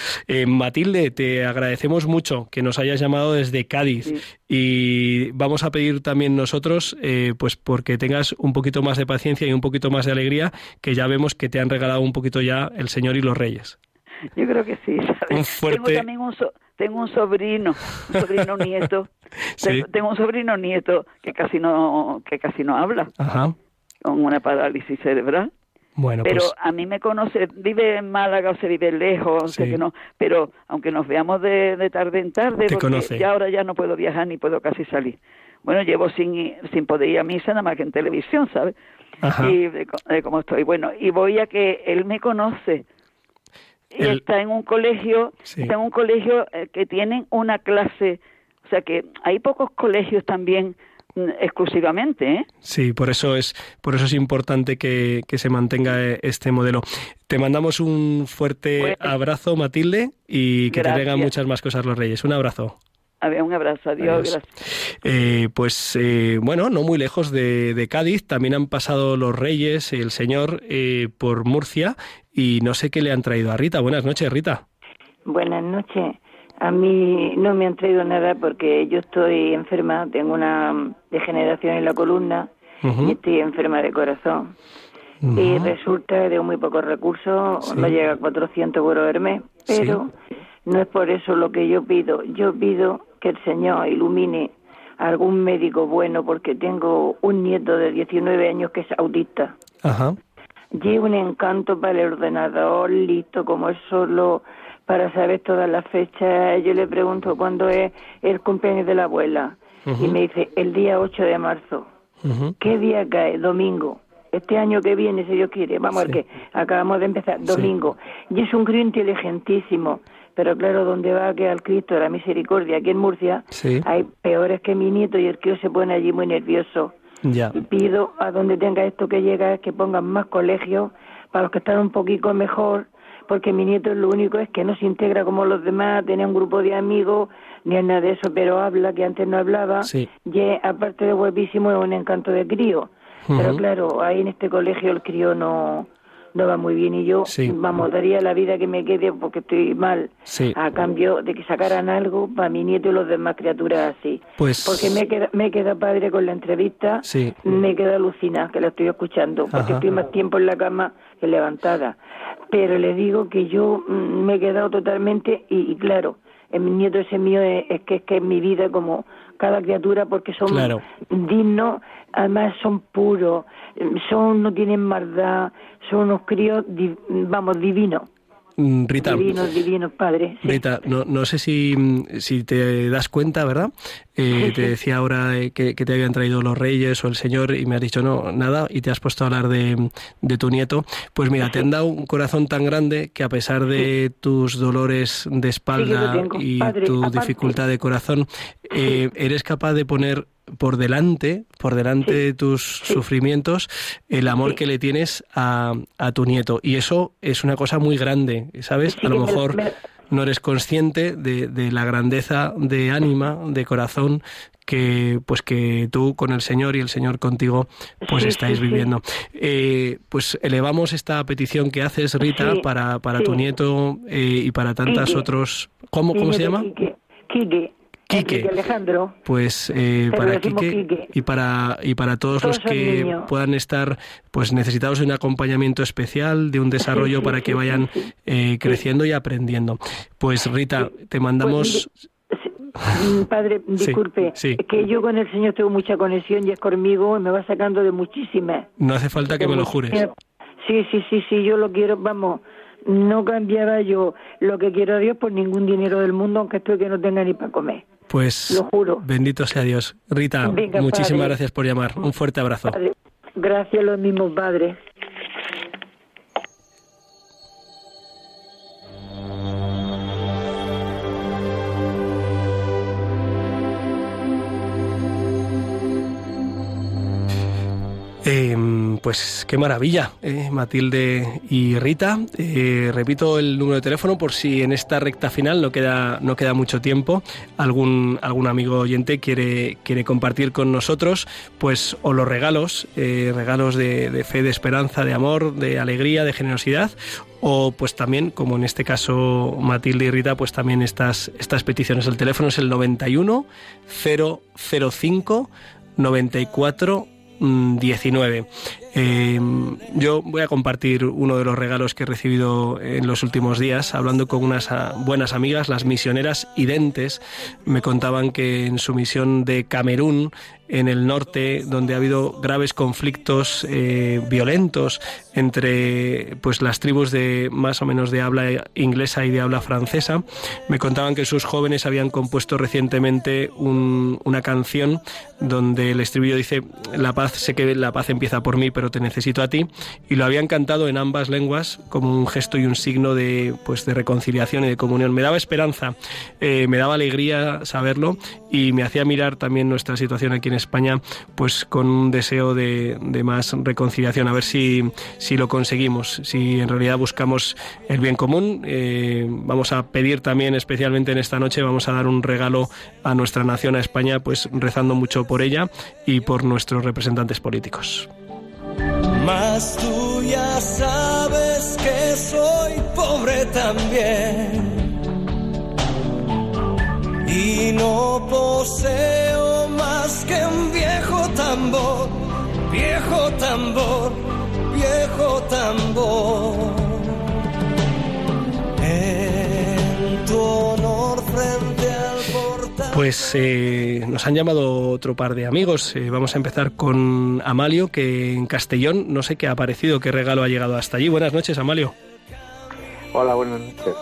Matilde, te agradecemos mucho que nos hayas llamado desde Cádiz Sí. y vamos a pedir también nosotros, pues porque tengas un poquito más de paciencia y un poquito más de alegría, que ya vemos que te han regalado un poquito ya el Señor y los Reyes. Yo creo que sí. ¿sabes? Un fuerte- Tengo también un, so- tengo un sobrino, un sobrino <laughs> nieto. Sí. Tengo, un sobrino nieto que casi no que casi no habla, Ajá. con una parálisis cerebral. Bueno, pero pues a mí me conoce, vive en Málaga o se vive lejos, o sea Sí. que no, pero aunque nos veamos de, de tarde en tarde, Te porque conoce. ya ahora ya no puedo viajar ni puedo casi salir. Bueno, llevo sin, sin poder ir a misa nada más que en televisión, ¿sabes? Ajá. Y de, de cómo estoy. Bueno, y voy a que él me conoce. Y El- está en un colegio, Sí. está en un colegio eh, que tienen una clase, o sea que hay pocos colegios también mm, exclusivamente, ¿eh? Sí, por eso es, por eso es importante que, que se mantenga eh, este modelo. Te mandamos un fuerte abrazo, Matilde, y que te traigan muchas más cosas los Reyes. Un abrazo. A ver, un abrazo, adiós, Adiós. gracias. Eh, pues eh, bueno, no muy lejos de, de Cádiz, también han pasado los Reyes, el Señor, eh, por Murcia y no sé qué le han traído a Rita. Buenas noches, Rita. Buenas noches. A mí no me han traído nada porque yo estoy enferma, tengo una degeneración en la columna y estoy enferma de corazón. Y resulta que tengo muy pocos recursos, Sí. no llega a 400 euros al mes, pero no es por eso lo que yo pido. Yo pido que el Señor ilumine a algún médico bueno porque tengo un nieto de 19 años que es autista. Ajá. Lleva un encanto para el ordenador, listo como es solo para saber todas las fechas. Yo le pregunto cuándo es el cumpleaños de la abuela y me dice el día 8 de marzo. ¿Qué día cae? Domingo. Este año que viene, si Dios quiere. Vamos, Sí. que acabamos de empezar, domingo. Y es un crío inteligentísimo. Pero claro, donde va a quedar el Cristo de la Misericordia, aquí en Murcia, Sí. hay peores que mi nieto y el crío se pone allí muy nervioso. Ya. Y pido a donde tenga esto que llega que pongan más colegios para los que están un poquito mejor, porque mi nieto lo único es que no se integra como los demás, tiene un grupo de amigos, ni es nada de eso, pero habla que antes no hablaba, Sí. y es, aparte de guapísimo es un encanto de crío. Pero claro, ahí en este colegio el crío no, no va muy bien y yo, Sí. vamos, daría la vida que me quede porque estoy mal, Sí. a cambio de que sacaran algo para mi nieto y los demás criaturas así. Pues- Porque me queda, me queda padre con la entrevista, Sí. me queda alucinada que la estoy escuchando, porque Ajá. estoy más tiempo en la cama que levantada. Pero le digo que yo mm, me he quedado totalmente, y, y claro, mi nieto ese mío es, es que es que es mi vida como cada criatura porque son Claro. dignos, además son puros, son no tienen maldad, son unos críos, di- vamos, divinos. Mm, Rita. Divinos, divinos, padre. sí. Rita, no, no sé si, si te das cuenta, ¿verdad? Eh, te decía ahora eh, que, que te habían traído los reyes o el señor y me has dicho no, nada, y te has puesto a hablar de, de tu nieto. Pues mira, te han dado un corazón tan grande que a pesar de tus dolores de espalda tengo, y padre, tu aparte. dificultad de corazón, eh, eres capaz de poner por delante, por delante Sí. de tus sufrimientos, el amor Sí. que le tienes a, a tu nieto. Y eso es una cosa muy grande, ¿sabes? A lo me- mejor me- no eres consciente de, de la grandeza de ánima, de corazón que pues que tú con el Señor y el Señor contigo pues Sí, estáis sí, sí. viviendo. Eh, pues elevamos esta petición que haces, Rita, para, para tu nieto eh, y para tantas Quique. otros... ¿Cómo, cómo se llama? Quique. Quique. Quique. Enrique Alejandro. Pues eh, para Quique Quique. y para y para todos, Todos los que niños. puedan estar pues necesitados de un acompañamiento especial, de un desarrollo sí, para que vayan sí. eh, creciendo y aprendiendo. Pues Rita, te mandamos Pues, mm, Padre, <laughs> disculpe, sí. que yo con el Señor tengo mucha conexión y es conmigo y me va sacando de muchísimas. no hace falta que me lo jures. Sí, sí, sí, sí, yo lo quiero, vamos, no cambiaba yo lo que quiero a Dios por ningún dinero del mundo, aunque estoy que no tenga ni para comer. Pues Lo juro. bendito sea Dios. Rita, Venga, muchísimas padre. gracias por llamar. Un fuerte abrazo. Padre, gracias a los mismos pues qué maravilla, eh, Matilde y Rita. Eh, repito el número de teléfono por si en esta recta final no queda, no queda mucho tiempo. Algún, algún amigo oyente quiere, quiere compartir con nosotros, pues, o los regalos, eh, regalos de, de fe, de esperanza, de amor, de alegría, de generosidad, o pues también, como en este caso Matilde y Rita, pues también estas, estas peticiones. El teléfono es el 91 005 94 mm, 19. Eh, yo voy a compartir uno de los regalos que he recibido en los últimos días, hablando con unas ah, buenas amigas, las misioneras identes, me contaban que en su misión de Camerún, en el norte, donde ha habido graves conflictos eh, violentos entre pues las tribus de más o menos de habla inglesa y de habla francesa, me contaban que sus jóvenes habían compuesto recientemente un- una canción donde el estribillo dice la paz sé que la paz empieza por mí, pero te necesito a ti. Y lo habían cantado en ambas lenguas como un gesto y un signo de, pues, de reconciliación y de comunión. Me daba esperanza, eh, me daba alegría saberlo y me hacía mirar también nuestra situación aquí en España pues con un deseo de, de más reconciliación, a ver si, si lo conseguimos, si en realidad buscamos el bien común. Eh, vamos a pedir también, especialmente en esta noche, vamos a dar un regalo a nuestra nación, a España, pues rezando mucho por ella y por nuestros representantes políticos. Mas tú ya sabes que soy pobre también. Y no poseo más que un viejo tambor, viejo tambor, viejo tambor. Pues eh, nos han llamado otro par de amigos. Eh, vamos a empezar con Amalio, que en Castellón no sé qué ha aparecido, qué regalo ha llegado hasta allí. Buenas noches, Amalio. Hola, buenas noches.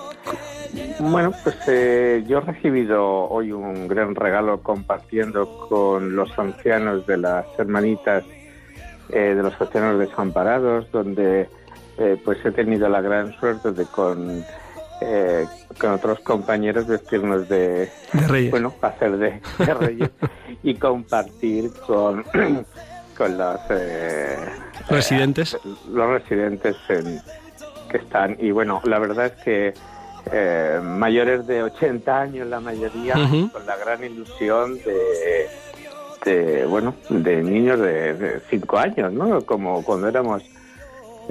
Bueno, pues eh, yo he recibido hoy un gran regalo compartiendo con los ancianos de las hermanitas eh, de los ancianos desamparados, donde eh, pues he tenido la gran suerte de con eh, con otros compañeros vestirnos de, De Reyes. bueno, hacer de, de reyes y compartir con <clears throat> con los eh, Residentes. los residentes en- que están y bueno la verdad es que eh, mayores de 80 años la mayoría con la gran ilusión de, de bueno de niños de 5 años no como cuando éramos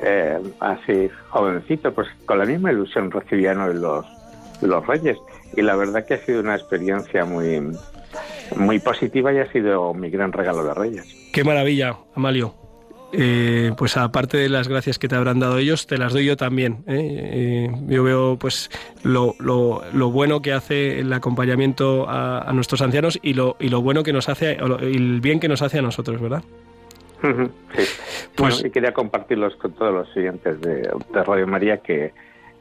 eh, así jovencitos pues con la misma ilusión recibían hoy los los reyes y la verdad que ha sido una experiencia muy muy positiva y ha sido mi gran regalo de reyes Qué maravilla, Amalio. Eh, pues aparte de las gracias que te habrán dado ellos, te las doy yo también. ¿eh? Eh, yo veo pues lo, lo- lo bueno que hace el acompañamiento a, nuestros ancianos y lo, y lo bueno que nos hace, y el bien que nos hace a nosotros, ¿verdad? Sí. Pues- Bueno, y quería compartirlos con todos los siguientes de, de Radio María que,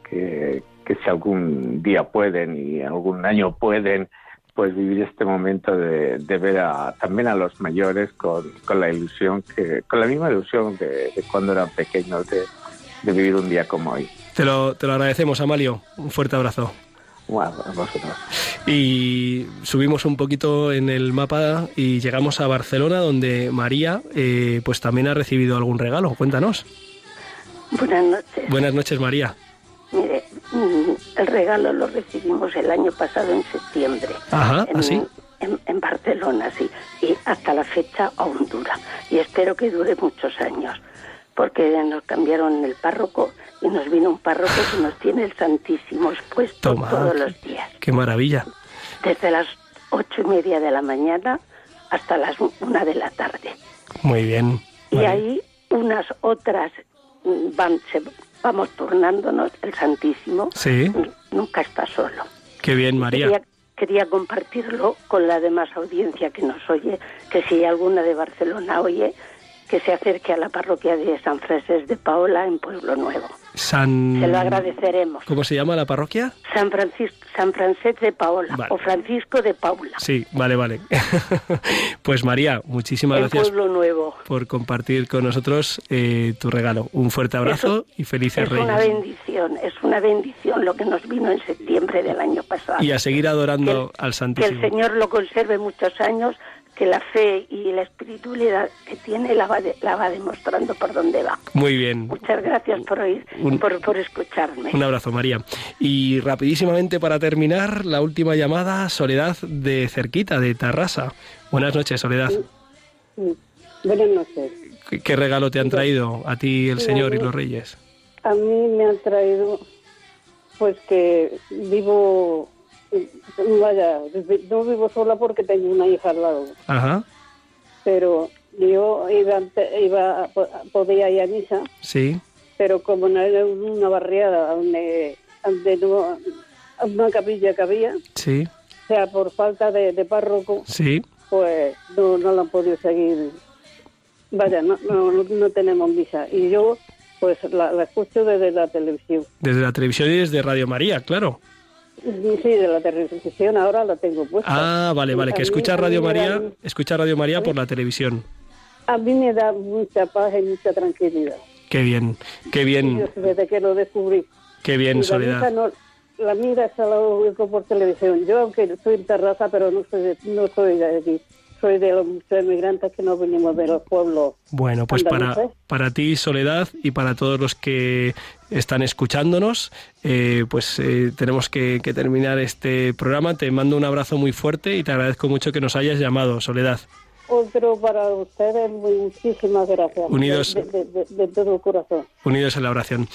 que, que si algún día pueden y algún año pueden, pues vivir este momento de, de ver a, también a los mayores con, con la ilusión, que con la misma ilusión de, de cuando eran pequeños, de, de vivir un día como hoy. Te lo, te lo agradecemos, Amalio. Un fuerte abrazo. Bueno, a vosotros. Y subimos un poquito en el mapa y llegamos a Barcelona, donde María eh, pues también ha recibido algún regalo. Cuéntanos. Buenas noches. Buenas noches, María. Mire, mm, el regalo lo recibimos el año pasado en septiembre. Ajá, en, ¿ah, sí? En, en Barcelona, sí. Y hasta la fecha aún dura. Y espero que dure muchos años. Porque nos cambiaron el párroco y nos vino un párroco que nos tiene el Santísimo expuesto Toma. todos los días. Qué maravilla. Desde las ocho y media de la mañana hasta las una de la tarde. Muy bien. Y Vale. ahí unas otras mm, van, se- vamos turnándonos, el Santísimo Sí, nunca está solo. qué bien, María. Quería, quería compartirlo con la demás audiencia que nos oye, que si alguna de Barcelona oye, que se acerque a la parroquia de San Francés de Paola en Pueblo Nuevo. San... Se lo agradeceremos. ¿Cómo se llama la parroquia? San Francisco, San Francés de Paola Vale. o Francisco de Paula, Sí, vale, vale. <laughs> pues María, muchísimas en gracias Pueblo Nuevo. por compartir con nosotros eh, tu regalo. Un fuerte abrazo y felices Es una Reyes. bendición, es una bendición lo que nos vino en septiembre del año pasado. Y a seguir adorando Que- al Que el Santísimo. Señor lo conserve muchos años, que la fe y la espiritualidad que tiene la va, de- la va demostrando por dónde va. Muy bien. Muchas gracias por oír, Un- por, por escucharme. Un abrazo, María. Y rapidísimamente para terminar, la última llamada, Soledad de Cerquita, de Tarrasa. Buenas noches, Soledad. Buenas noches. ¿Qué- ¿Qué regalo te han traído a ti el Señor y los Reyes? A mí me han traído, pues que vivo, vaya, no vivo sola porque tengo una hija al lado, Ajá, pero yo iba, iba podía ir a misa, sí, pero como no era una barriada donde, donde no, una capilla que había, sí, o sea, por falta de, de párroco, sí. pues no, no la han podido seguir. Vaya, no, no, no tenemos misa. Y yo, pues la, la escucho desde la televisión. Desde la televisión y desde Radio María, claro. Sí, de la televisión ahora la tengo puesta. Ah, vale, vale, que escucha Radio María, dan- escucha Radio María por la televisión. a mí me da mucha paz y mucha tranquilidad. Qué bien, qué bien, desde que lo descubrí. qué bien, Y la Soledad. misa no, la mira la oigo por televisión. Yo, aunque soy en terraza, pero no soy no soy de aquí. Soy de los muchos emigrantes que no venimos de los pueblos. Bueno, pues para, andaluces. para ti, Soledad, y para todos los que están escuchándonos, eh, pues eh, tenemos que, que terminar este programa. Te mando un abrazo muy fuerte y te agradezco mucho que nos hayas llamado, Soledad. Otro para ustedes, muchísimas gracias. Unidos. De, de- de- de todo corazón. Unidos en la oración.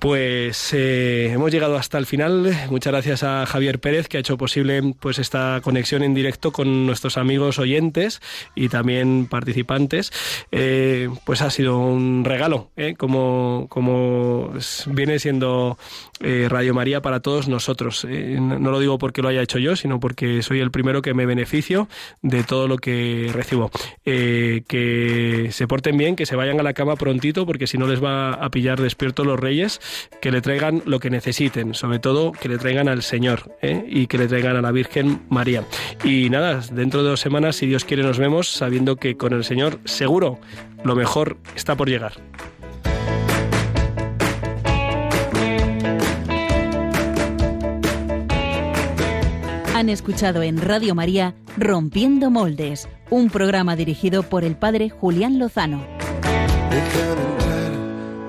Pues eh, hemos llegado hasta el final. Muchas gracias a Javier Pérez que ha hecho posible pues esta conexión en directo con nuestros amigos oyentes y también participantes. Eh, pues ha sido un regalo, ¿eh? como, como viene siendo eh, Radio María para todos nosotros. No lo digo porque lo haya hecho yo, sino porque soy el primero que me beneficio de todo lo que recibo. Que se porten bien, que se vayan a la cama prontito, porque si no les va a pillar despierto los reyes, que le traigan lo que necesiten, sobre todo que le traigan al Señor ¿eh? y que le traigan a la Virgen María. Y nada, dentro de dos semanas, si Dios quiere, nos vemos sabiendo que con el Señor seguro lo mejor está por llegar. Han escuchado en Radio María Rompiendo Moldes, un programa dirigido por el padre Julián Lozano.